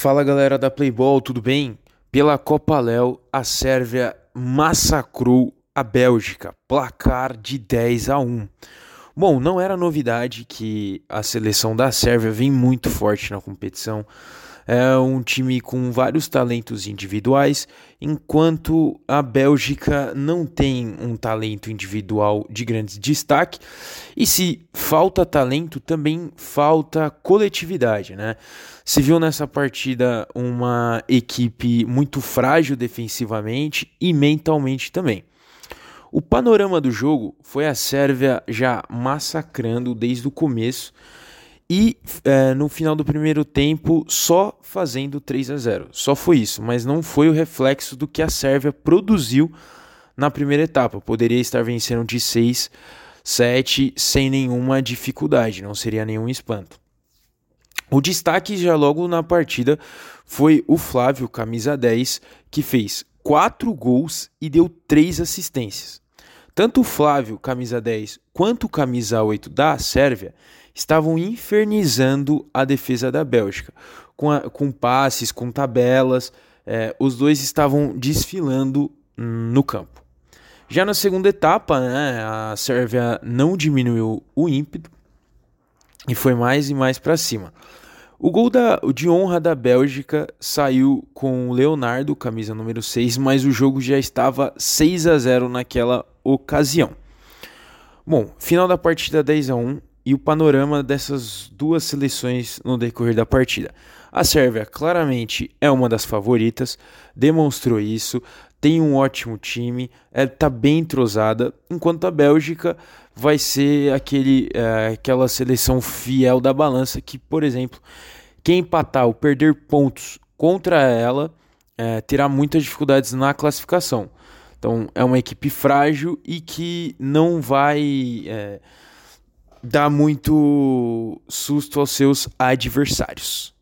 Fala galera da Playball, tudo bem? Pela Copa Léo, a Sérvia massacrou a Bélgica, placar de 10 a 1. Bom, não era novidade que a seleção da Sérvia vem muito forte na competição. É um time com vários talentos individuais, enquanto a Bélgica não tem um talento individual de grande destaque. E se falta talento, também falta coletividade, né? Se viu nessa partida uma equipe muito frágil defensivamente e mentalmente também. O panorama do jogo foi a Sérvia já massacrando desde o começo e é, no final do primeiro tempo só fazendo 3 a 0. Só foi isso, mas não foi o reflexo do que a Sérvia produziu na primeira etapa. Poderia estar vencendo de 6 7 sem nenhuma dificuldade, não seria nenhum espanto. O destaque já logo na partida foi o Flávio, camisa 10, que fez 4 gols e deu 3 assistências. Tanto o Flávio, camisa 10, quanto o camisa 8 da Sérvia estavam infernizando a defesa da Bélgica, com, a, com passes, com tabelas, é, os dois estavam desfilando no campo. Já na segunda etapa, né, a Sérvia não diminuiu o ímpeto e foi mais e mais para cima. O gol da, de honra da Bélgica saiu com o Leonardo, camisa número 6, mas o jogo já estava 6 a 0 naquela ocasião. Bom, final da partida 10 a 1 e o panorama dessas duas seleções no decorrer da partida. A Sérvia claramente é uma das favoritas, demonstrou isso, tem um ótimo time, está é, bem entrosada, enquanto a Bélgica vai ser aquele, é, aquela seleção fiel da balança que, por exemplo, quem empatar ou perder pontos contra ela é, terá muitas dificuldades na classificação. Então é uma equipe frágil e que não vai é, dar muito susto aos seus adversários.